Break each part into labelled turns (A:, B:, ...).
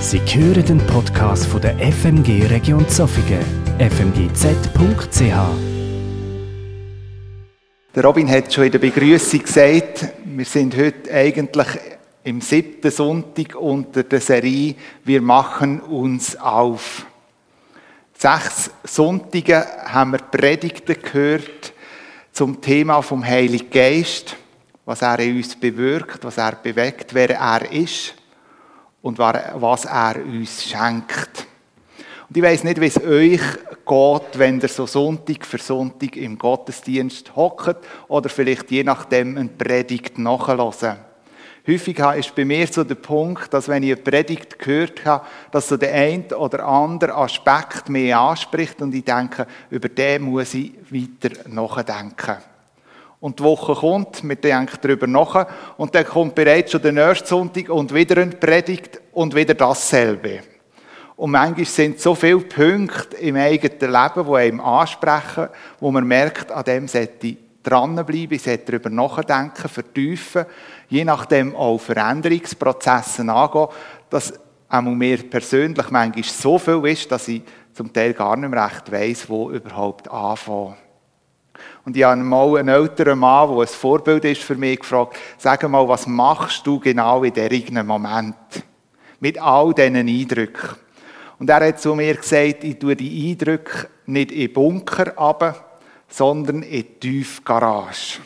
A: Sie hören den Podcast von der FMG Region Zofingen, fmgz.ch.
B: Der Robin hat schon in der Begrüßung gesagt, wir sind heute eigentlich im siebten Sonntag unter der Serie Wir machen uns auf. Sechs Sonntage haben wir Predigten gehört zum Thema vom Heiligen Geist, was er in uns bewirkt, was er bewegt, wer er ist und was er uns schenkt. Und ich weiß nicht, wie es euch geht, wenn ihr so Sonntag für Sonntag im Gottesdienst hockt oder vielleicht je nachdem eine Predigt nachhören. Häufig ist bei mir so der Punkt, dass wenn ich eine Predigt gehört habe, dass so der ein oder andere Aspekt mehr anspricht und ich denke, über den muss ich weiter nachdenken. Und die Woche kommt, wir denken darüber nach, und dann kommt bereits schon der nächste Sonntag und wieder eine Predigt und wieder dasselbe. Und manchmal sind so viele Punkte im eigenen Leben, die einem ansprechen, wo man merkt, an dem sollte ich dranbleiben, ich sollte darüber nachdenken, vertiefen, je nachdem auch Veränderungsprozesse angehen, dass auch mir persönlich manchmal so viel ist, dass ich zum Teil gar nicht mehr recht weiss, wo überhaupt anfangen. Und ich habe mal einen älteren Mann, der ein Vorbild ist für mich, gefragt, sag mal, was machst du genau in diesem Moment? Mit all diesen Eindrücken. Und er hat zu mir gesagt, ich tue die Eindrücke nicht in Bunker ab, sondern in die Tiefgarage.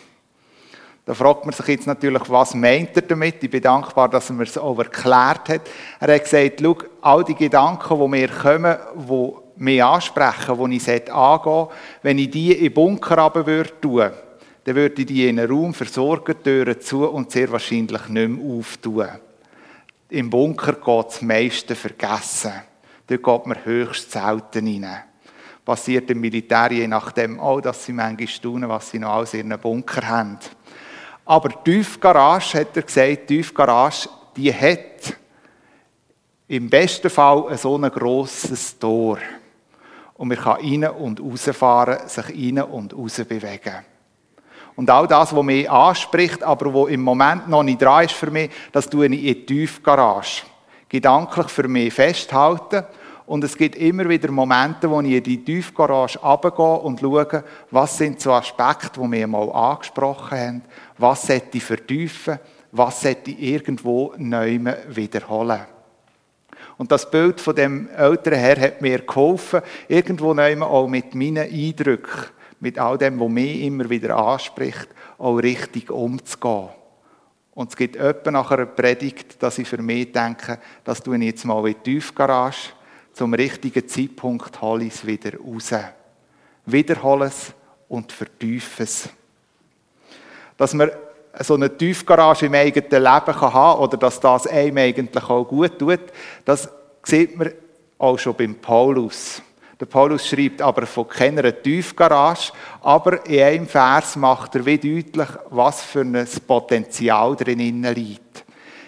B: Da fragt man sich jetzt natürlich, was meint er damit? Ich bin dankbar, dass er mir es auch erklärt hat. Er hat gesagt, schau, all die Gedanken, die mir kommen, die mich ansprechen, die ich angehen sollte, wenn ich die in den Bunker runter würde dann würde ich die in einen Raum versorgen, Türen zu und sehr wahrscheinlich nicht mehr auftun. Im Bunker geht das meiste vergessen. Dort geht man höchst selten rein. Passiert im Militär je nachdem auch, dass sie manchmal staunen, was sie noch alles in einem Bunker haben. Aber die Tiefgarage, hat er gesagt, die Tiefgarage, die hat im besten Fall so ein grosses Tor. Und man kann rein und rausfahren, sich rein und raus bewegen. Und all das, was mich anspricht, aber wo im Moment noch nicht dran ist für mich, das tue ich in die Tiefgarage. Gedanklich für mich festhalten. Und es gibt immer wieder Momente, wo ich in die Tiefgarage runtergehe und schaue, was sind so Aspekte, die wir mal angesprochen haben, was sollte ich vertiefen, was sollte ich irgendwo neu wiederholen. Und das Bild von dem älteren Herr hat mir geholfen, irgendwo neu auch mit meinen Eindrücken, mit all dem, was mich immer wieder anspricht, auch richtig umzugehen. Und es gibt öppe nach einer Predigt, dass ich für mich denke, das tue ich jetzt mal in die Tiefgarage, zum richtigen Zeitpunkt hole ich es wieder raus. Wiederhole es und vertiefe es. Dass man so eine Tiefgarage im eigenen Leben kann haben oder dass das einem eigentlich auch gut tut, das sieht man auch schon beim Paulus. Der Paulus schreibt aber von keiner Tiefgarage, aber in einem Vers macht er wie deutlich, was für ein Potenzial drin liegt.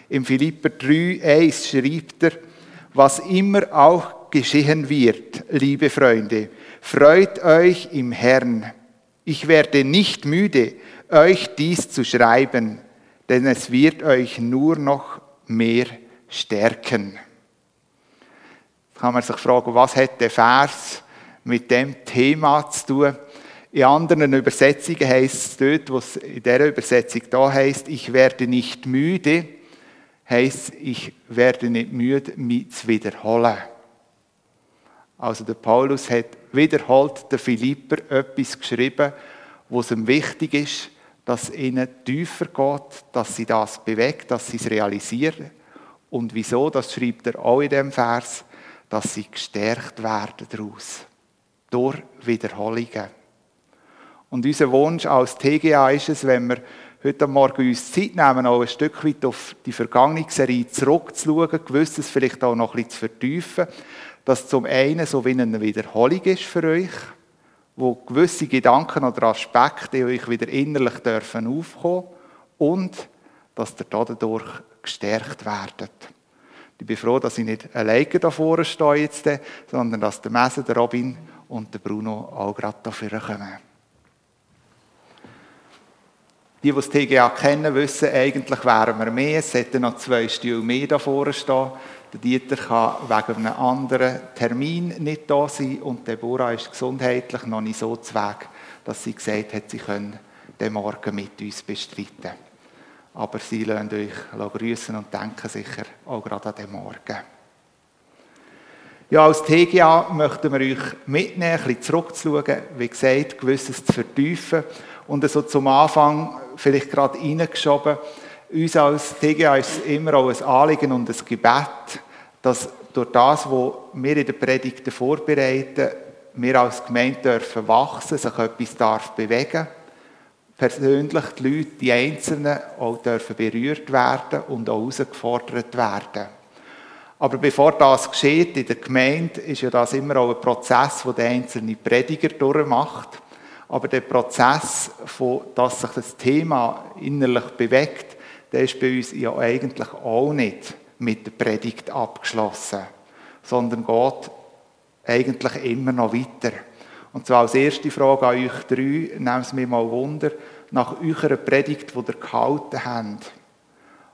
B: Im Philipper 3, 1 schreibt er, was immer auch geschehen wird, liebe Freunde, freut euch im Herrn. Ich werde nicht müde, euch dies zu schreiben, denn es wird euch nur noch mehr stärken. Jetzt kann man sich fragen, was hat der Vers mit dem Thema zu tun? In anderen Übersetzungen heißt es dort, was in der Übersetzung da heißt, ich werde nicht müde, heißt ich werde nicht müde, mich zu wiederholen. Also der Paulus hat wiederholt der Philipper etwas geschrieben, was ihm wichtig ist, dass ihnen tiefer geht, dass sie das bewegt, dass sie es realisieren. Und wieso, das schreibt er auch in dem Vers, dass sie gestärkt werden daraus. Durch Wiederholungen. Und unser Wunsch als TGA ist es, wenn wir heute Morgen uns Zeit nehmen, auch ein Stück weit auf die vergangene Serie zurückzuschauen, gewisses vielleicht auch noch ein bisschen zu vertiefen, dass zum einen so wie eine Wiederholung ist für euch, wo gewisse Gedanken oder Aspekte in euch wieder innerlich dürfen aufkommen und dass ihr dadurch gestärkt werdet. Ich bin froh, dass ich nicht alleine da vorne stehe jetzt, sondern dass der Messe, der Robin und der Bruno auch gerade dafür kommen. die, die das TGA kennen, wissen, eigentlich wären wir mehr. Es hätten noch zwei Stühle mehr da vorne stehen. Der Dieter kann wegen einem anderen Termin nicht da sein und Deborah ist gesundheitlich noch nicht so zu Weg, dass sie gesagt hat, sie können den Morgen mit uns bestreiten. Aber sie lassen euch grüßen und denken sicher auch gerade an den Morgen. Ja, als TGA möchten wir euch mitnehmen, ein bisschen zurückzuschauen, wie gesagt, gewisses zu vertiefen und so zum Anfang vielleicht gerade reingeschoben. Uns als TGA ist es immer auch ein Anliegen und ein Gebet, dass durch das, was wir in den Predigten vorbereiten, wir als Gemeinde dürfen wachsen, sich etwas darf bewegen. Persönlich die Leute, die Einzelnen, auch dürfen berührt werden und auch herausgefordert werden. Aber bevor das geschieht in der Gemeinde, ist ja das immer auch ein Prozess, wo der einzelne Prediger durchmacht. Aber der Prozess, von, dass sich das Thema innerlich bewegt, der ist bei uns ja eigentlich auch nicht mit der Predigt abgeschlossen, sondern geht eigentlich immer noch weiter. Und zwar als erste Frage an euch drei, nehmt es mir mal Wunder, nach eurer Predigt, die ihr gehalten habt,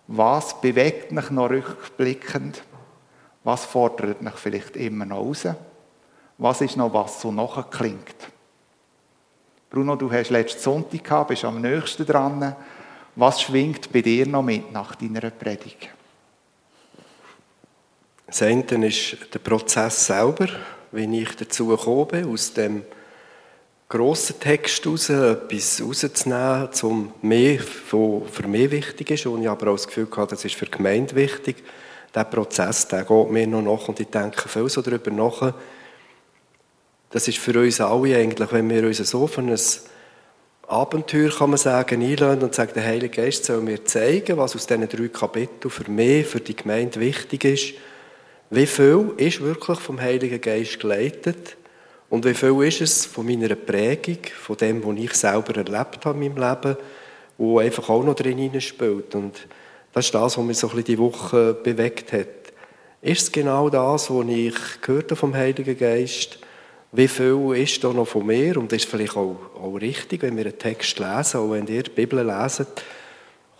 B: was bewegt mich noch rückblickend? Was fordert mich vielleicht immer noch raus? Was ist noch, was so nachklingt? Bruno, du hast letzten Sonntag gehabt, bist am nächsten dran. Was schwingt bei dir noch mit nach deiner Predigt?
C: Das eine ist der Prozess selber, wie ich dazu bin, aus dem grossen Text heraus etwas rauszunehmen, um mehr, was für mich wichtig ist, und ich aber auch das Gefühl hatte, das ist für die Gemeinde wichtig. Der Prozess, der geht mir noch nach und ich denke viel so darüber nach, das ist für uns alle eigentlich, wenn wir uns so für ein Abenteuer, kann man sagen, einladen und sagen, der Heilige Geist soll mir zeigen, was aus diesen drei Kapiteln für mich, für die Gemeinde wichtig ist. Wie viel ist wirklich vom Heiligen Geist geleitet und wie viel ist es von meiner Prägung, von dem, was ich selber erlebt habe in meinem Leben, wo einfach auch noch drin spielt. Und das ist das, was mich so ein bisschen die Woche bewegt hat. Ist es genau das, was ich gehört habe vom Heiligen Geist wie viel ist da noch von mir? Und ist vielleicht auch, auch richtig, wenn wir einen Text lesen, auch wenn ihr die Bibel leset,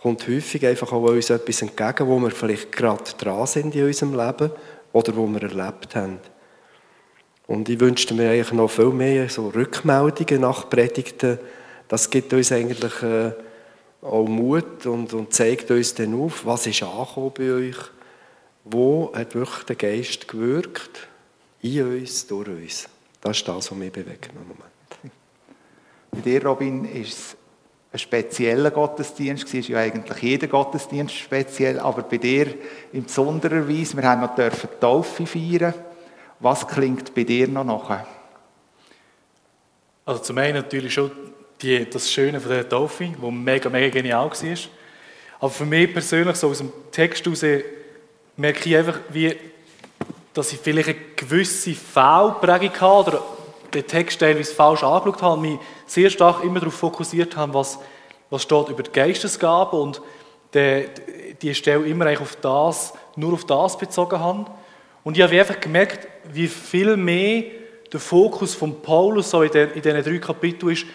C: kommt häufig einfach auch uns etwas entgegen, wo wir vielleicht gerade dran sind in unserem Leben oder wo wir erlebt haben. Und ich wünschte mir eigentlich noch viel mehr so Rückmeldungen nach Predigten. Das gibt uns eigentlich äh, auch Mut und, und zeigt uns dann auf, was ist angekommen bei euch, wo hat wirklich der Geist gewirkt, in uns, durch uns. Das ist das, was mich bewegt im Moment.
B: Bei dir, Robin, ist es ein spezieller Gottesdienst. Es ist ja eigentlich jeder Gottesdienst speziell, aber bei dir in besonderer Weise. Wir haben noch dürfen die Taufe feiern. Was klingt bei dir noch nach?
D: Also zum einen natürlich schon die, das Schöne von der Taufe, wo mega, mega genial war. Aber für mich persönlich, so aus dem Text heraus, merke ich einfach, wie dass ich vielleicht eine gewisse Fehlprägung habe oder den Text teilweise falsch angeschaut habe, mich sehr stark immer darauf fokussiert habe, was, was steht über die Geistesgabe und die, die Stelle immer eigentlich auf das, nur auf das bezogen habe. Und ich habe einfach gemerkt, wie viel mehr der Fokus von Paulus so in, den, in diesen drei Kapiteln ist,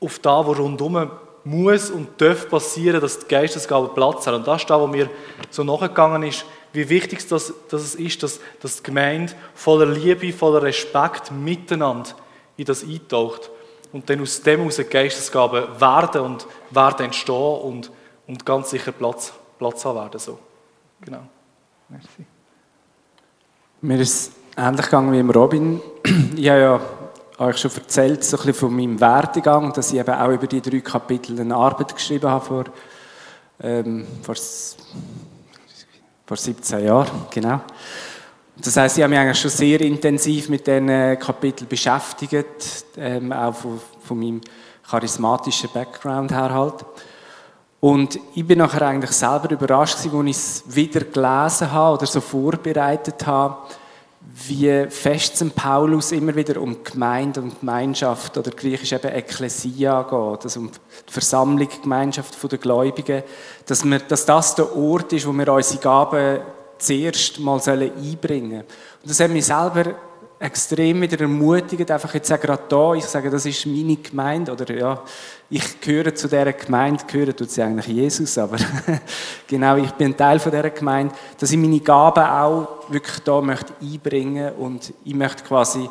D: auf das, was rundherum muss und darf passieren, dass die Geistesgabe Platz hat. Und das ist das, was mir so nachgegangen ist, wie wichtig das, das es ist, dass, dass die Gemeinde voller Liebe, voller Respekt miteinander in das eintaucht und dann aus dem aus Geistesgaben werden und werden entstehen und, und ganz sicher Platz, Platz haben werden. So. Genau. Merci.
E: Mir ist ähnlich gegangen wie im Robin. Ich habe ja euch schon erzählt, so ein von meinem Werdegang, dass ich eben auch über die drei Kapitel eine Arbeit geschrieben habe vor, ähm, vor vor 17 Jahren, genau. Das heißt, ich habe mich eigentlich schon sehr intensiv mit diesen Kapiteln beschäftigt, ähm, auch von, von, meinem charismatischen Background her halt. Und ich bin nachher eigentlich selber überrascht, als ich es wieder gelesen habe oder so vorbereitet habe, wie fest St. Paulus immer wieder um Gemeinde und Gemeinschaft oder griechisch eben Ekklesia geht, also um die Versammlung, die Gemeinschaft der Gläubigen, dass, wir, dass das der Ort ist, wo wir unsere Gaben zuerst mal einbringen sollen. Und das hat mich selber extrem wieder ermutigend, einfach jetzt auch gerade da, ich sage, das ist meine Gemeinde, oder ja, ich gehöre zu dieser Gemeinde, gehöre tut sie eigentlich Jesus, aber genau, ich bin Teil von dieser Gemeinde, dass ich meine Gaben auch wirklich da möchte einbringen und ich möchte quasi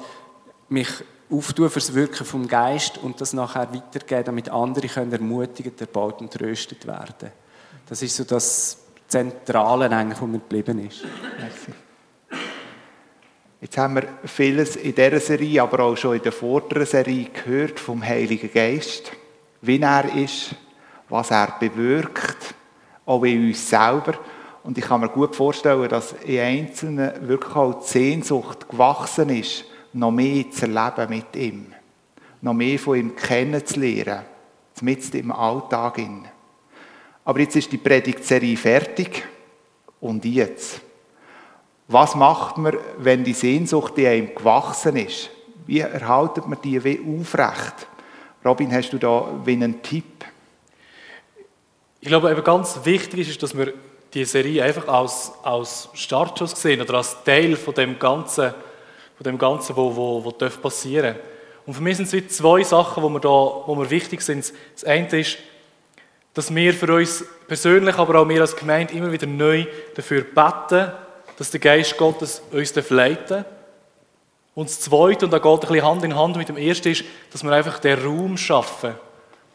E: mich auftun fürs Wirken vom Geist und das nachher weitergeben, damit andere können ermutigt, erbaut und tröstet werden. Das ist so das Zentrale eigentlich, wo mir geblieben ist. Merci.
B: Jetzt haben wir vieles in dieser Serie, aber auch schon in der vorderen Serie gehört vom Heiligen Geist, wie er ist, was er bewirkt, auch in uns selber. Und ich kann mir gut vorstellen, dass in Einzelnen wirklich auch die Sehnsucht gewachsen ist, noch mehr zu erleben mit ihm, noch mehr von ihm kennenzulernen, mit im Alltag. Aber jetzt ist die Predigtserie fertig und jetzt? Was macht man, wenn die Sehnsucht in einem gewachsen ist? Wie erhaltet man die aufrecht? Robin, hast du da wie einen Tipp?
D: Ich glaube, eben ganz wichtig ist, dass wir die Serie einfach als, als Startschuss sehen oder als Teil von dem Ganzen, von dem Ganzen, wo, wo, wo passieren darf. Und für mich sind es zwei Sachen, wo mir, da, wo mir wichtig sind. Das eine ist, dass wir für uns persönlich, aber auch wir als Gemeinde immer wieder neu dafür beten, dass der Geist Gottes uns leiten. Und das Zweite, und da geht ein bisschen Hand in Hand mit dem Ersten, ist, dass wir einfach den Raum schaffen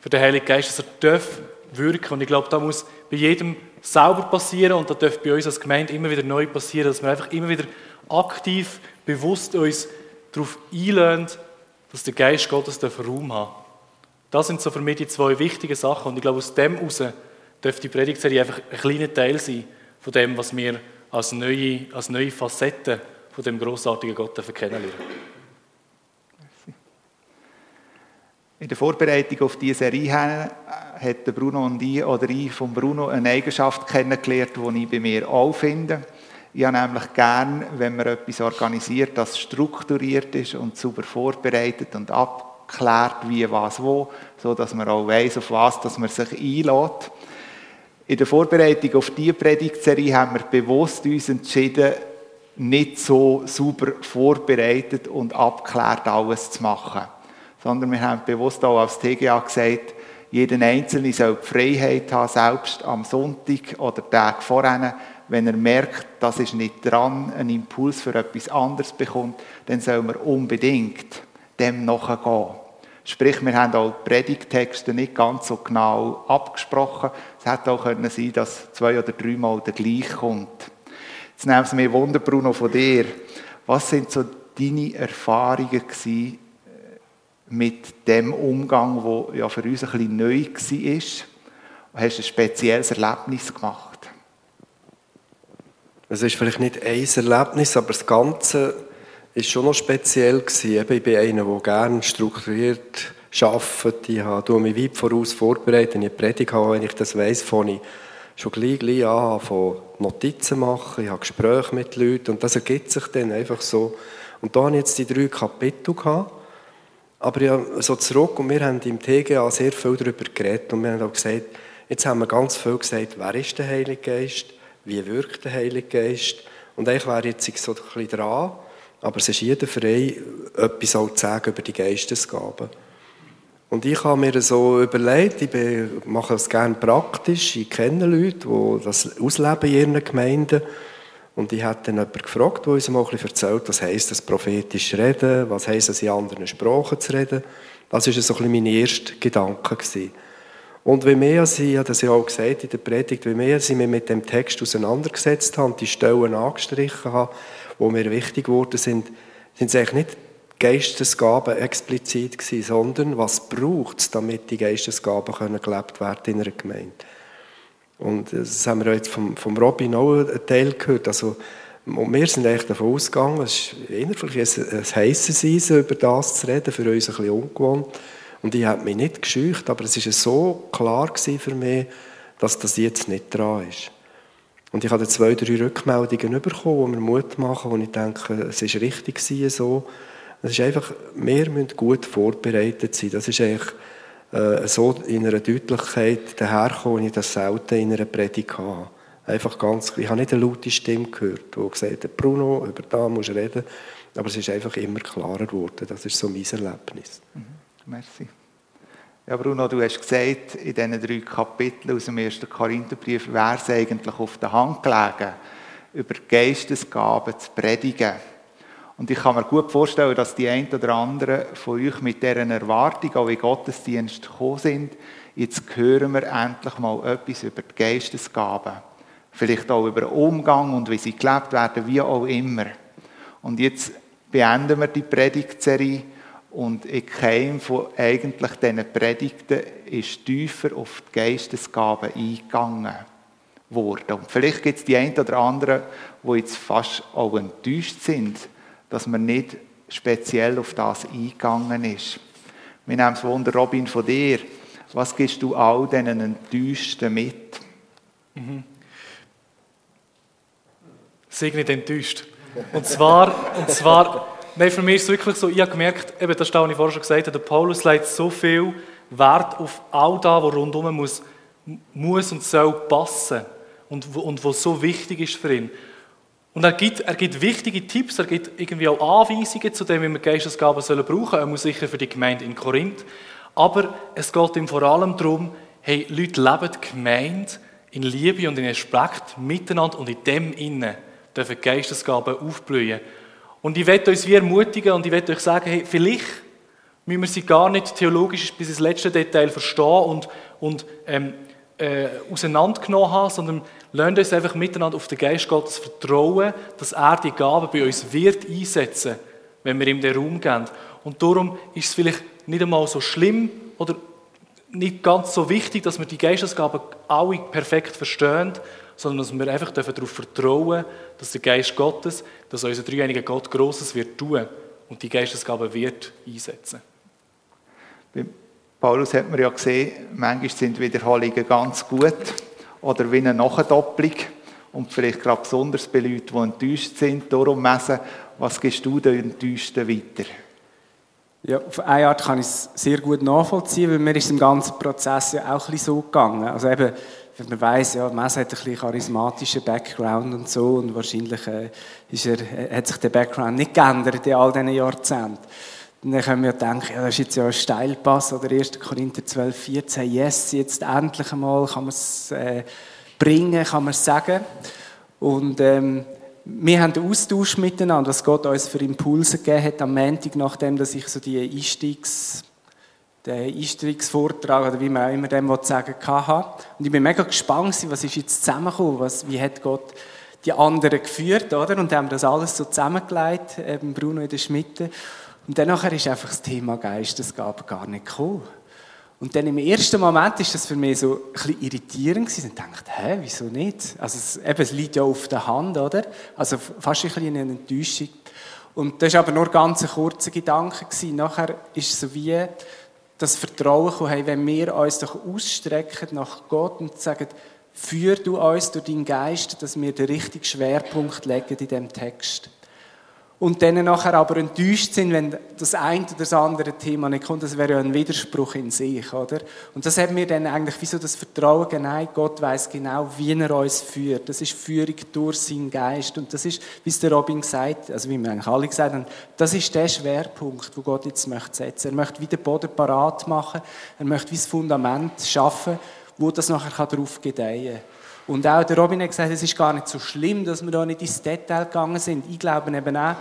D: für den Heiligen Geist, dass er darf wirken. Und ich glaube, da muss bei jedem sauber passieren und da darf bei uns als Gemeinde immer wieder neu passieren, dass wir einfach immer wieder aktiv, bewusst uns darauf einlösen, dass der Geist Gottes Raum haben Das sind so für mich die zwei wichtigen Sachen. Und ich glaube, aus dem heraus dürfte die Predigtserie einfach ein kleiner Teil sein von dem, was wir als neue, als neue Facette von dem großartigen Gott kennenlernen.
B: In der Vorbereitung auf diese Serie hat Bruno und ich, oder ich von Bruno eine Eigenschaft kennengelernt, die ich bei mir auch finde. Ich habe nämlich gern, wenn man etwas organisiert, das strukturiert ist und super vorbereitet und abklärt, wie, was, wo, so dass man auch weiß, auf was dass man sich einlädt. In der Vorbereitung auf diese Predigtserie haben wir bewusst uns entschieden, nicht so super vorbereitet und abgeklärt alles zu machen. Sondern wir haben bewusst auch als TGA gesagt, jeder Einzelne soll die Freiheit haben, selbst am Sonntag oder Tag vorher, wenn er merkt, das ist nicht dran, einen Impuls für etwas anderes bekommt, dann soll man unbedingt dem nachgehen. Sprich, wir haben auch die Predigtexte nicht ganz so genau abgesprochen. Es hätte auch können sein dass zwei oder dreimal der gleich kommt. Jetzt nehmen Sie mir Wunder, Bruno, von dir. Was sind so deine Erfahrungen gewesen äh, mit dem Umgang, wo ja für uns ein bisschen neu war? Hast du ein spezielles Erlebnis gemacht?
C: Es ist vielleicht nicht ein Erlebnis, aber das Ganze ist schon noch speziell gewesen. ich bin einer, der gerne strukturiert arbeitet. Ich habe mich weit voraus vorbereitet, ich habe, wenn ich das weiss, fange ich schon gleich, gleich an, von Notizen machen. Ich habe Gespräche mit Leuten und das ergibt sich dann einfach so. Und da habe ich jetzt die drei Kapitel gehabt. Aber ja, so zurück und wir haben im TGA sehr viel darüber geredet und wir haben auch gesagt, jetzt haben wir ganz viel gesagt, wer ist der Heilige Geist, wie wirkt der Heilige Geist und eigentlich wäre jetzt so ein bisschen dran, aber es ist jeder frei, etwas auch zu sagen über die Geistesgaben. Und ich habe mir so überlegt, ich mache es gerne praktisch, ich kenne Leute, die das ausleben in ihren Gemeinden. Und ich habe dann jemanden gefragt, der uns mal ein erzählt, was heisst das prophetisch reden, was heisst es in anderen Sprachen zu reden. Das war so ein bisschen mein erster Gedanke. Gewesen. Und wie mehr sie, ich habe das ja auch gesagt in der Predigt, wie mehr sie mich mit dem Text auseinandergesetzt haben, die Stellen angestrichen haben, die mir wichtig geworden sind, sind es eigentlich nicht Geistesgaben explizit gewesen, sondern was braucht es, damit die Geistesgaben können gelebt werden in einer Gemeinde. Und das haben wir jetzt vom, vom Robin auch einen Teil gehört. Also, und wir sind eigentlich davon ausgegangen, es ist vielleicht ein, ein heisses Eisen, über das zu reden, für uns ein bisschen ungewohnt. Und ich habe mich nicht gescheucht, aber es war so klar für mich, dass das jetzt nicht dran ist. Und ich habe zwei, drei Rückmeldungen bekommen, die mir Mut machen, wo ich denke, es ist richtig so. Es ist einfach, wir müssen gut vorbereitet sein. Das ist eigentlich äh, so in einer Deutlichkeit daherkommen, wie ich das selten in einer Predigt habe. einfach ganz, ich habe nicht eine laute Stimme gehört, die gesagt hat, Bruno, über da musst du reden. Aber es ist einfach immer klarer geworden. Das ist so mein Erlebnis.
B: Mhm. Merci. Ja, Bruno, du hast gesagt, in diesen drei Kapiteln aus dem ersten Korintherbrief wäre es eigentlich auf der Hand gelegen, über Geistesgaben zu predigen. Und ich kann mir gut vorstellen, dass die einen oder anderen von euch mit deren Erwartung auch in Gottesdienst gekommen sind. Jetzt hören wir endlich mal etwas über die Geistesgaben. Vielleicht auch über Umgang und wie sie gelebt werden, wie auch immer. Und jetzt beenden wir die Predigtserie und in keinem von eigentlich diesen Predigten ist tiefer auf die Geistesgaben eingegangen worden. Und vielleicht gibt es die einen oder anderen, die jetzt fast auch enttäuscht sind, dass man nicht speziell auf das eingegangen ist. Wir nehmen das Wunder, Robin, von dir. Was gibst du all diesen Enttäuschten mit? Mhm.
D: Nicht enttäuscht. Und zwar, und zwar nein, für mich ist es wirklich so, ich habe gemerkt, eben das, was ich vorher schon gesagt habe, der Paulus legt so viel Wert auf all das, was rundherum muss, muss und soll passen und, und was so wichtig ist für ihn. Und er gibt, er gibt wichtige Tipps, er gibt irgendwie auch Anweisungen zu dem, wie wir Geistesgaben sollen brauchen. Er muss sicher für die Gemeinde in Korinth. Aber es geht ihm vor allem darum, hey, Leute leben die Gemeinde in Liebe und in Respekt miteinander und in dem Innen dürfen Geistesgaben aufblühen. Und ich werde uns wie ermutigen und ich werde euch sagen, hey, vielleicht müssen wir sie gar nicht theologisch bis ins letzte Detail verstehen und, und ähm, äh, auseinandergenommen haben, sondern lernt uns einfach miteinander auf den Geist Gottes vertrauen, dass er die Gaben bei uns wird einsetzen, wenn wir ihm den Raum geben. Und darum ist es vielleicht nicht einmal so schlimm oder nicht ganz so wichtig, dass wir die Geistesgaben alle perfekt verstehen, sondern dass wir einfach darauf vertrauen dass der Geist Gottes, dass unser dreieiniger Gott Großes wird tun und die Geistesgaben wird einsetzen.
B: Bei Paulus hat man ja gesehen, manchmal sind Wiederholungen ganz gut oder wie eine Nachdopplung und vielleicht gerade besonders bei Leuten, die enttäuscht sind, darum messen, was gibst du den Enttäuschten weiter?
E: Ja, auf eine Art kann ich es sehr gut nachvollziehen, weil mir ist im ganzen Prozess ja auch ein bisschen so gegangen. Also eben, wenn man weiss, ja, Mess hat ein bisschen charismatischen Background und so und wahrscheinlich äh, ist er, äh, hat sich der Background nicht geändert in all diesen Jahrzehnten. dann können wir denken, ja, das ist jetzt ja ein Steilpass oder 1. Korinther 12, 14, yes, jetzt endlich einmal kann man es äh, bringen, kann man es sagen. Und ähm, wir haben Austausch miteinander, was Gott uns für Impulse gegeben hat am Montag, nachdem dass ich so die Einstiegs den Einstiegsvortrag oder wie man auch immer dem sagen kann. Und ich bin mega gespannt, was ist jetzt zusammengekommen, was, wie hat Gott die anderen geführt, oder? Und haben das alles so zusammengelegt, eben Bruno in der Schmitte. Und dann nachher ist einfach das Thema Geistesgabe gar nicht gekommen. Und dann im ersten Moment ist das für mich so ein bisschen irritierend gewesen. Ich dachte, hä, wieso nicht? Also es, eben, es liegt ja auf der Hand, oder? Also fast ein bisschen eine Enttäuschung. Und das war aber nur ganz ein kurzer Gedanke gewesen. Nachher ist es so wie, das Vertrauen kommen, hey, wenn wir uns doch ausstrecken nach Gott und sagen, führ du uns durch deinen Geist, dass wir den richtigen Schwerpunkt legen in diesem Text und dann nachher aber enttäuscht sind, wenn das eine oder das andere Thema nicht kommt, das wäre ja ein Widerspruch in sich, oder? Und das hat mir dann eigentlich wie so das Vertrauen geneigt, Gott weiß genau, wie er uns führt. Das ist Führung durch seinen Geist und das ist, wie es der Robin gesagt, also wie wir eigentlich alle gesagt haben, das ist der Schwerpunkt, wo Gott jetzt möchte setzen. Er möchte wieder Boden parat machen, er möchte wie das Fundament schaffen, wo das nachher darauf gedeihen kann. Und auch der Robin hat gesagt, es ist gar nicht so schlimm, dass wir da nicht ins Detail gegangen sind. Ich glaube eben auch,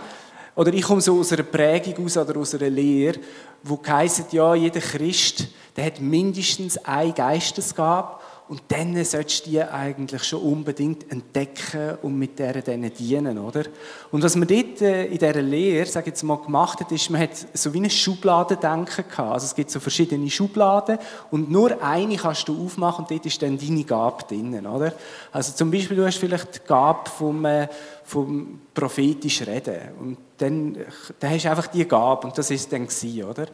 E: oder ich komme so aus einer Prägung aus oder aus einer Lehre, wo heisst, ja, jeder Christ, der hat mindestens eine Geistesgabe und dann solltest du die eigentlich schon unbedingt entdecken und mit denen dienen, oder? Und was man dort äh, in dieser Lehre, sag jetzt mal, gemacht hat, ist, man hat so wie eine Schubladendenken gehabt. Also es gibt so verschiedene Schubladen und nur eine kannst du aufmachen und dort ist dann deine Gabe drinnen, oder? Also zum Beispiel, du hast vielleicht die Gabe vom, äh, vom prophetisch Reden und dann, dann hast du einfach die Gabe und das ist dann gewesen, oder?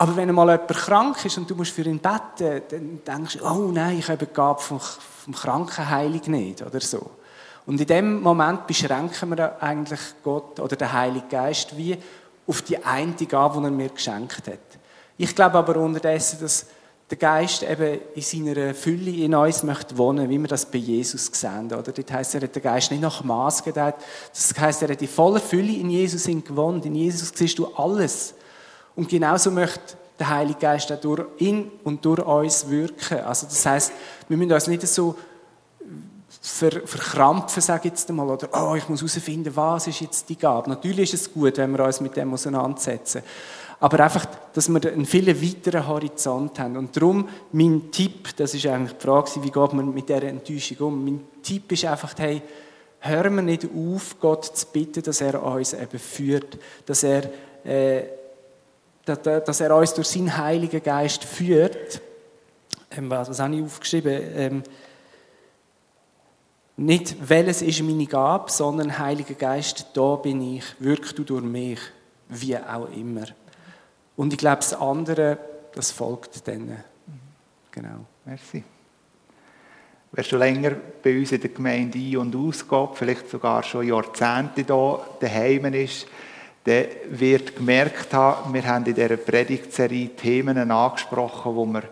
E: Aber wenn mal jemand krank ist und du musst für ihn beten, dann denkst du, oh nein, ich habe die Gabe vom, vom Krankenheilung nicht oder so. Und in dem Moment beschränken wir eigentlich Gott oder den Heiligen Geist wie auf die eine Gabe, die er mir geschenkt hat. Ich glaube aber unterdessen, dass der Geist eben in seiner Fülle in uns möchte wohnen, wie wir das bei Jesus sehen. Oder? Dort heisst, er hat den Geist nicht nach Maß gedacht. Das heisst, er hat die volle Fülle in Jesus gewohnt. In Jesus siehst du alles. Und genauso möchte der Heilige Geist auch durch ihn und durch uns wirken. Also das heisst, wir müssen uns nicht so ver, verkrampfen, sage ich jetzt einmal, oder oh, ich muss herausfinden, was ist jetzt die Gabe. Natürlich ist es gut, wenn wir uns mit dem auseinandersetzen. Aber einfach, dass wir einen viel weiteren Horizont haben. Und darum, mein Tipp, das ist eigentlich die Frage, wie geht man mit dieser Enttäuschung um? Mein Tipp ist einfach, hey, hören wir nicht auf, Gott zu bitten, dass er uns eben führt, dass er, äh, dass er uns durch seinen Heiligen Geist führt. Ähm, was, habe ich aufgeschrieben? Ähm, nicht, welches ist meine Gabe, sondern Heiliger Geist, da bin ich, wirk du durch mich, wie auch immer. Und ich glaube, das andere, das folgt dann. Genau.
B: Merci. Wer schon länger bei uns in der Gemeinde ein- und ausgeht, vielleicht sogar schon Jahrzehnte da daheim ist, der wird gemerkt haben, wir haben in dieser Predigtserie Themen angesprochen, die man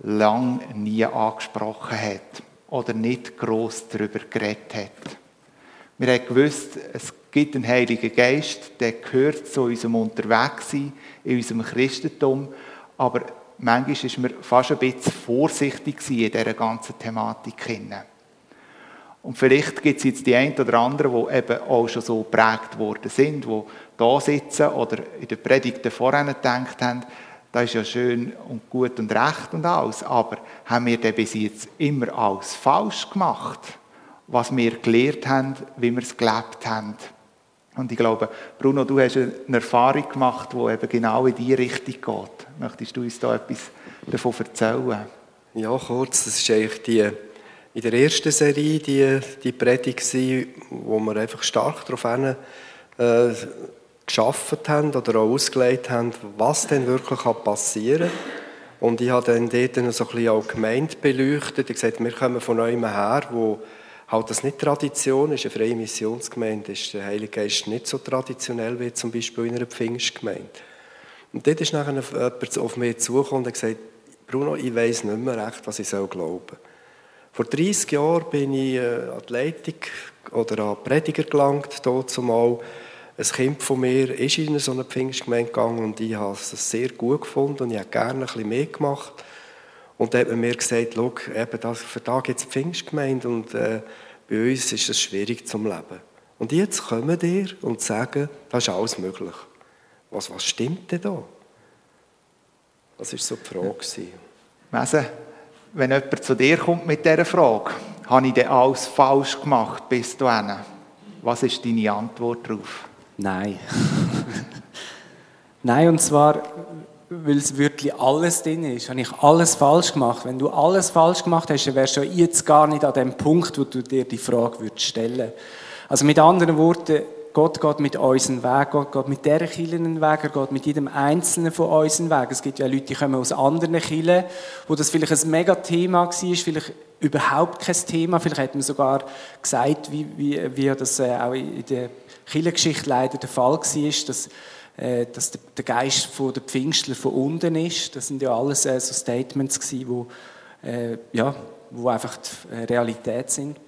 B: lange nie angesprochen hat oder nicht gross darüber geredet hat. Wir haben gewusst, es gibt einen Heiligen Geist, der gehört zu unserem Unterwegssein, in unserem Christentum, aber manchmal ist man fast ein bisschen vorsichtig in dieser ganzen Thematik. Und vielleicht gibt es jetzt die einen oder anderen, die eben auch schon so geprägt worden sind, die da sitzen oder in der Predigt vorher gedacht haben, das ist ja schön und gut und recht und alles, aber haben wir denn bis jetzt immer alles falsch gemacht, was wir gelernt haben, wie wir es gelebt haben? Und ich glaube, Bruno, du hast eine Erfahrung gemacht, die eben genau in diese Richtung geht. Möchtest du uns da etwas davon erzählen?
C: Ja, kurz. Das ist eigentlich die, in der ersten Serie die, die Predigt, wo wir einfach stark darauf hin, äh, geschaffen haben oder auch ausgelegt haben, was denn wirklich passieren kann. Und ich habe dann dort so ein bisschen auch Gemeinde beleuchtet. Ich gesagt, wir kommen von einem her, wo halt das nicht Tradition ist. Eine freie Missionsgemeinde ist der Heilige Geist nicht so traditionell wie zum Beispiel in einer Pfingstgemeinde. Und dort ist nachher jemand auf mich zugekommen und hat gesagt, Bruno, ich weiß nicht mehr recht, was ich soll glauben. Vor 30 Jahren bin ich äh, an die Leitung oder an Prediger gelangt, dort zumal. Ein Kind von mir ist in so eine Pfingstgemeinde gegangen und ich habe es sehr gut gefunden und ich habe gerne ein bisschen mehr gemacht. Und da hat man mir gesagt, schau, eben das, für da gibt es Pfingstgemeinde und äh, bei uns ist es schwierig zum Leben. Und jetzt kommen dir und sagen, das ist alles möglich. Was, was stimmt denn da? Das war so die Frage.
B: Wesen, wenn jemand zu dir kommt mit dieser Frage, habe ich denn alles falsch gemacht bis dahin? Was ist deine Antwort darauf?
E: Nein. Nein, und zwar, weil es wirklich alles drin ist. Habe ich alles falsch gemacht? Wenn du alles falsch gemacht hast, dann wärst du jetzt gar nicht an dem Punkt, wo du dir die Frage würdest stellen Also mit anderen Worten, Gott geht mit unseren Weg, Gott geht mit dieser Kirche einen Weg, er geht mit jedem Einzelnen von unseren Weg. Es gibt ja Leute, die kommen aus anderen Kirchen, wo das vielleicht ein Mega-Thema war, vielleicht überhaupt kein Thema. Vielleicht hat man sogar gesagt, wie, wie, wie das äh, auch in der Kirchengeschichte leider der Fall war, dass, äh, dass der Geist von der Pfingstler von unten ist. Das sind ja alles äh, so Statements gewesen, wo, ja, wo einfach die Realität sind.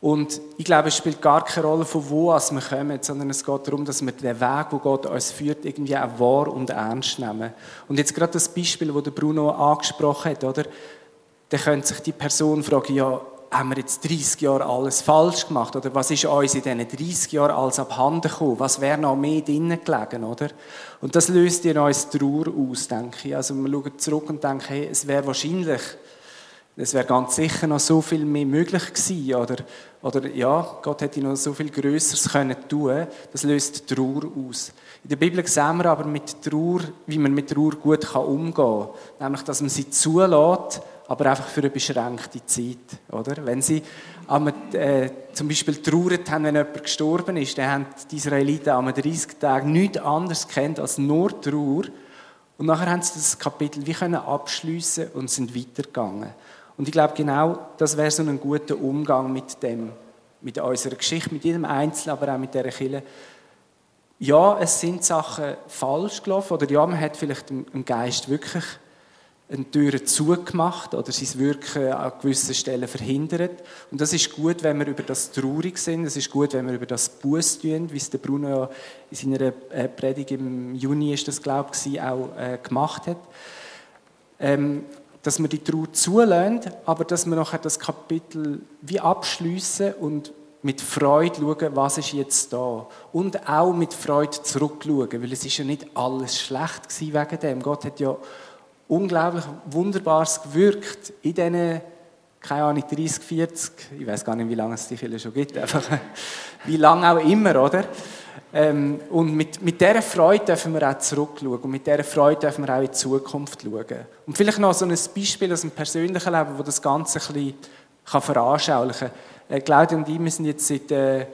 E: Und ich glaube, es spielt gar keine Rolle, von wo aus wir kommen, sondern es geht darum, dass wir den Weg, wo Gott uns führt, irgendwie auch wahr und ernst nehmen. Und jetzt gerade das Beispiel, das Bruno angesprochen hat, oder? Da könnte sich die Person fragen, ja, haben wir jetzt 30 Jahre alles falsch gemacht? Oder was ist uns in diesen 30 Jahren alles abhanden gekommen? Was wäre noch mehr drinnen gelegen, oder? Und das löst in uns Trauer aus, denke ich. Also wir schauen zurück und denken, hey, es wäre wahrscheinlich, es wäre ganz sicher noch so viel mehr möglich gewesen, oder, oder ja, Gott hätte noch so viel Größeres können tun. Das löst Trauer aus. In der Bibel sehen wir aber mit Trauer, wie man mit Trauer gut umgehen kann. Nämlich, dass man sie zulässt, aber einfach für eine beschränkte Zeit. Oder? Wenn sie am, äh, zum Beispiel trauert haben, wenn jemand gestorben ist, dann haben die Israeliten am 30 Tagen nichts anderes kennt als nur Trauer. Und nachher haben sie das Kapitel wie können abschließen und sind weitergegangen. Und ich glaube, genau das wäre so ein guter Umgang mit dem, mit unserer Geschichte, mit jedem Einzelnen, aber auch mit dieser Kirche. Ja, es sind Sachen falsch gelaufen, oder ja, man hat vielleicht im Geist wirklich eine Tür zugemacht oder sein Wirken an gewissen Stellen verhindert. Und das ist gut, wenn wir über das traurig sind. Es ist gut, wenn wir über das Buß tun, wie es der Bruno ja in seiner äh, Predigt im Juni ist das glaube ich auch äh, gemacht hat. Ähm, dass wir die Trauer zulassen, aber dass wir nachher das Kapitel wie abschließen und mit Freude schauen, was ist jetzt da. Und auch mit Freude zurückschauen, weil es ist ja nicht alles schlecht gewesen wegen dem. Gott hat ja unglaublich Wunderbares gewirkt in diesen, keine Ahnung, 30, 40, ich weiß gar nicht, wie lange es die Kirche schon gibt, einfach wie lange auch immer, oder? Ähm, und mit, mit dieser Freude dürfen wir auch zurückschauen und mit dieser Freude dürfen wir auch in die Zukunft schauen. Und vielleicht noch so ein Beispiel aus dem persönlichen Leben, wo das Ganze ein bisschen kann veranschaulichen kann. Äh, Claudia und ich, wir sind jetzt seit äh,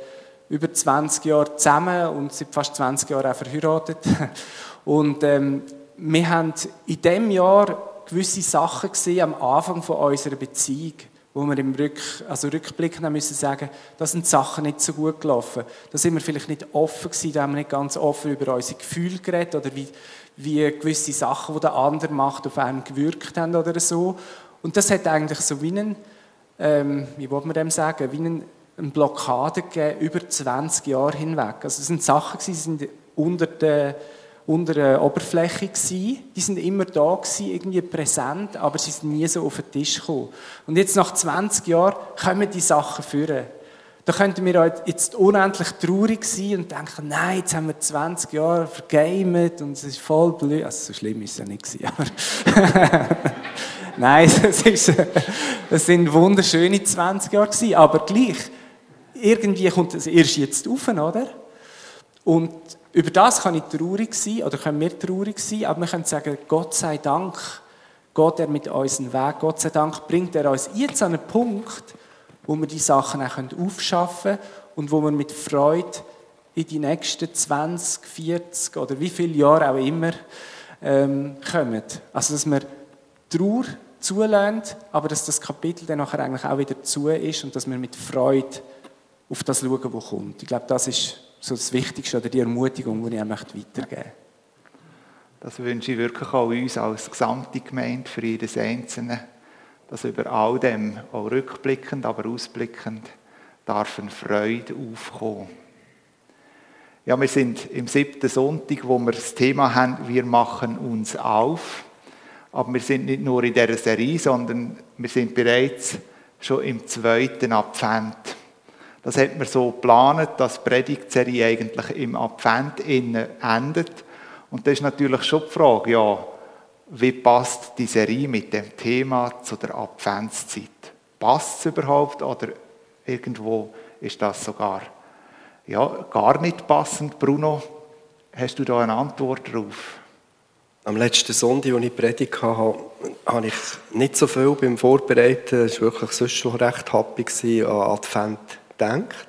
E: über 20 Jahren zusammen und seit fast 20 Jahren auch verheiratet. Und ähm, wir haben in diesem Jahr gewisse Sachen gesehen am Anfang von unserer Beziehung, wo wir im Rück, also rückblickend müssen sagen, da sind Sachen nicht so gut gelaufen. Da sind wir vielleicht nicht offen gewesen, da haben wir nicht ganz offen über unsere Gefühle geredet oder wie, wie gewisse Sachen, die der andere macht, auf einen gewirkt haben oder so. Und das hat eigentlich so wie einen, ähm, wie wollte man dem sagen, wie einen, eine Blockade gegeben über 20 Jahre hinweg. Also es sind Sachen, die sind unter der unter der Oberfläche gewesen. Die sind immer da gewesen, irgendwie präsent, aber sie sind nie so auf den Tisch gekommen. Und jetzt nach 20 Jahren kommen die Sachen führen. Da könnten wir jetzt unendlich traurig sein und denken, nein, jetzt haben wir 20 Jahre vergamet und es ist voll blöd. Also so schlimm ist es ja nicht gewesen, aber nein, es, ist, es sind wunderschöne 20 Jahre gewesen, aber gleich, irgendwie kommt es erst jetzt auf, oder? Und über das kann ich traurig sein oder können wir traurig sein, aber wir können sagen, Gott sei Dank geht er mit uns einen Weg. Gott sei Dank bringt er uns jetzt an einen Punkt, wo wir die Sachen auch aufschaffen können und wo wir mit Freude in die nächsten 20, 40 oder wie viele Jahre auch immer ähm, kommen. Also, dass wir Trauer zulassen, aber dass das Kapitel dann nachher eigentlich auch wieder zu ist und dass wir mit Freude auf das schauen, was kommt. Ich glaube, das ist so das Wichtigste oder die Ermutigung, die ich auch weitergeben möchte.
B: Das wünsche ich wirklich auch uns als gesamte Gemeinde für jedes Einzelne, dass über all dem, auch rückblickend, aber ausblickend, darf eine Freude aufkommen. Ja, wir sind im siebten Sonntag, wo wir das Thema haben, wir machen uns auf. Aber wir sind nicht nur in dieser Serie, sondern wir sind bereits schon im zweiten Advent. Das hat man so geplant, dass die Predigtserie eigentlich im Advent endet. Und das ist natürlich schon die Frage, ja, wie passt die Serie mit dem Thema zu der Adventszeit? Passt es überhaupt oder irgendwo ist das sogar ja, gar nicht passend? Bruno, hast du da eine Antwort darauf?
C: Am letzten Sonntag, als ich predigt habe, habe ich nicht so viel beim Vorbereiten. Es war wirklich sonst schon recht happy an Advent gedacht.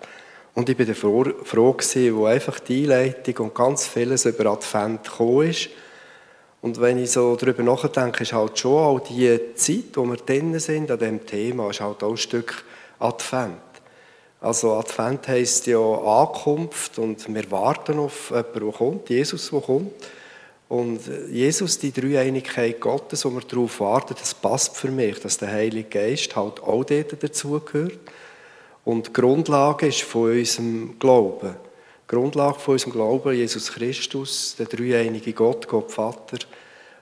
C: Und ich war froh, froh gewesen, wo einfach die Einleitung und ganz vieles über Advent gekommen ist. Und wenn ich so darüber nachdenke, ist halt schon auch die Zeit, wo wir drinnen sind, an diesem Thema, ist halt auch ein Stück Advent. Also Advent heisst ja Ankunft und wir warten auf jemanden, der kommt, Jesus, der kommt. Und Jesus, die Dreieinigkeit Gottes, wo wir darauf warten, das passt für mich, dass der Heilige Geist halt auch dort dazugehört. Und die Grundlage ist von unserem Glauben. Die Grundlage von unserem Glauben, Jesus Christus, der dreieinige Gott, Gott Vater.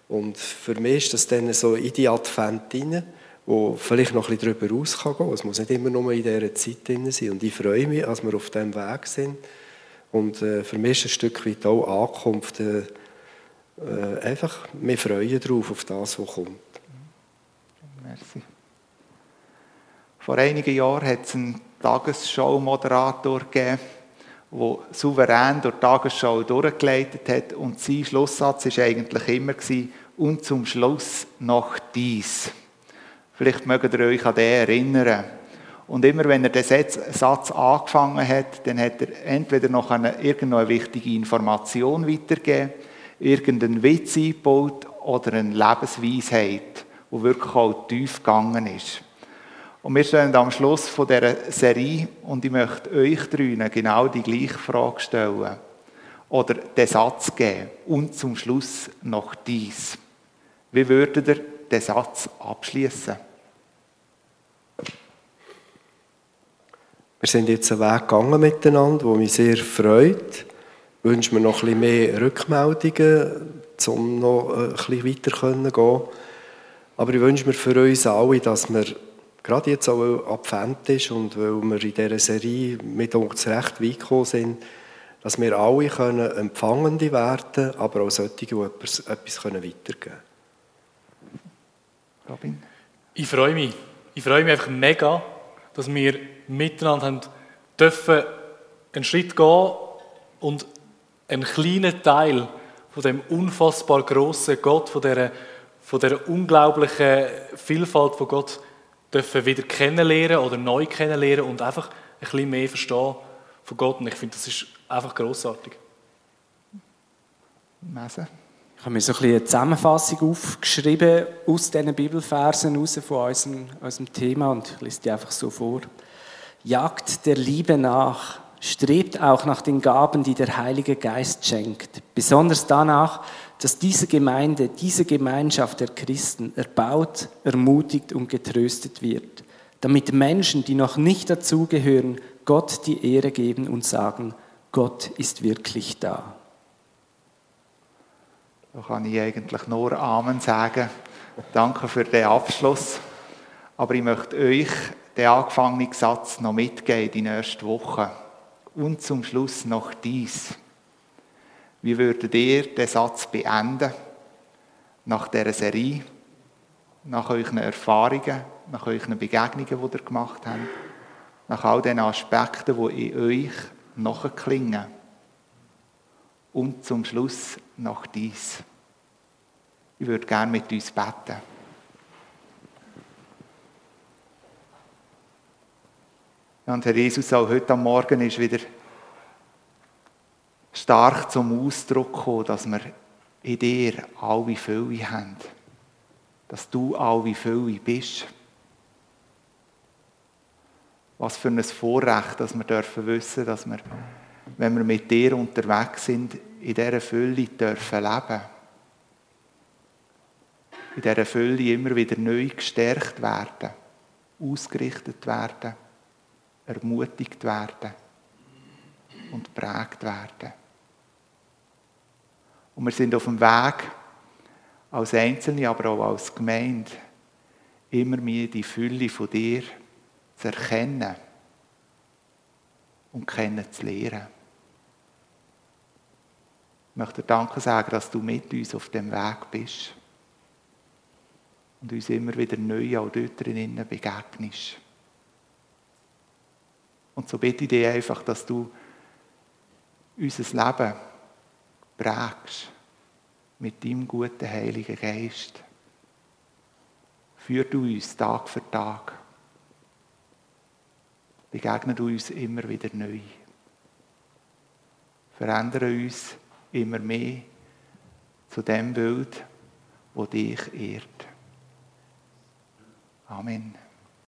C: Und für mich ist das dann so in die Advent hinein, wo vielleicht noch ein bisschen darüber raus kann. Es muss nicht immer nur in dieser Zeit drin sein. Und ich freue mich, dass wir auf diesem Weg sind. Und äh, für mich ist ein Stück weit auch Ankunft. Äh, äh, einfach, wir freuen darauf, auf das, was kommt.
B: Merci. Vor einigen Jahren hat es einen Tagesschau-Moderator gegeben, der souverän durch die Tagesschau durchgeleitet hat. Und sein Schlusssatz war eigentlich immer, und zum Schluss noch dies. Vielleicht mögt ihr euch an den erinnern. Und immer wenn er den Satz angefangen hat, dann hat er entweder noch eine, irgendeine wichtige Information weitergegeben, irgendeinen Witz eingebaut oder eine Lebensweisheit, die wirklich auch tief gegangen ist. Und wir stehen am Schluss von dieser Serie und ich möchte euch drinnen genau die gleiche Frage stellen. Oder den Satz geben. Und zum Schluss noch dies. Wie würdet ihr den Satz abschließen.
C: Wir sind jetzt einen Weg gegangen miteinander, der mich sehr freut. Ich wünsche mir noch ein bisschen mehr Rückmeldungen, um noch ein bisschen weiter gehen. Aber ich wünsche mir für uns alle, dass wir, gerade jetzt auch, weil Advent ist und weil wir in dieser Serie mit uns recht weit gekommen sind, dass wir alle können Empfangende werden aber auch solche, die etwas, etwas weitergeben können.
B: Robin?
D: Ich freue mich. Ich freue mich einfach mega, dass wir miteinander haben dürfen einen Schritt gehen und einen kleinen Teil von dem unfassbar großen Gott, von der, von der unglaublichen Vielfalt von Gott dürfen wieder kennenlernen oder neu kennenlernen und einfach ein bisschen mehr verstehen von Gott. Und ich finde, das ist einfach großartig.
B: Messe?
E: Ich habe mir so ein bisschen eine Zusammenfassung aufgeschrieben aus diesen Bibelversen raus von unserem, unserem Thema und ich lese die einfach so vor. Jagt der Liebe nach, strebt auch nach den Gaben, die der Heilige Geist schenkt, besonders danach, dass diese Gemeinde, diese Gemeinschaft der Christen erbaut, ermutigt und getröstet wird, damit Menschen, die noch nicht dazugehören, Gott die Ehre geben und sagen, Gott ist wirklich da.
B: Da kann ich eigentlich nur Amen sagen. Danke für den Abschluss. Aber ich möchte euch den angefangenen Satz noch mitgeben die nächste Woche. Und zum Schluss noch dies. Wie würdet ihr den Satz beenden? Nach dieser Serie? Nach euren Erfahrungen? Nach euren Begegnungen, die ihr gemacht habt? Nach all den Aspekten, die in euch nachklingen? Und zum Schluss noch dies. Ich würde gerne mit uns beten. Und Herr Jesus, auch heute am Morgen ist wieder stark zum Ausdruck gekommen, dass wir in dir alle Fülle haben. Dass du alle Fülle bist. Was für ein Vorrecht, dass wir dürfen wissen, dass wir, wenn wir mit dir unterwegs sind, in dieser Fülle dürfen leben. In dieser Fülle immer wieder neu gestärkt werden, ausgerichtet werden ermutigt werden und prägt werden. Und wir sind auf dem Weg, als Einzelne, aber auch als Gemeinde, immer mehr die Fülle von dir zu erkennen und kennenzulernen. Ich möchte dir Danke sagen, dass du mit uns auf dem Weg bist und uns immer wieder neu auch dort drinnen begegnest. Und so bitte ich dich einfach, dass du unser Leben prägst mit deinem guten Heiligen Geist. Führ du uns Tag für Tag. Begegne du uns immer wieder neu. Verändere uns immer mehr zu dem Bild, wo dich ehrt. Amen.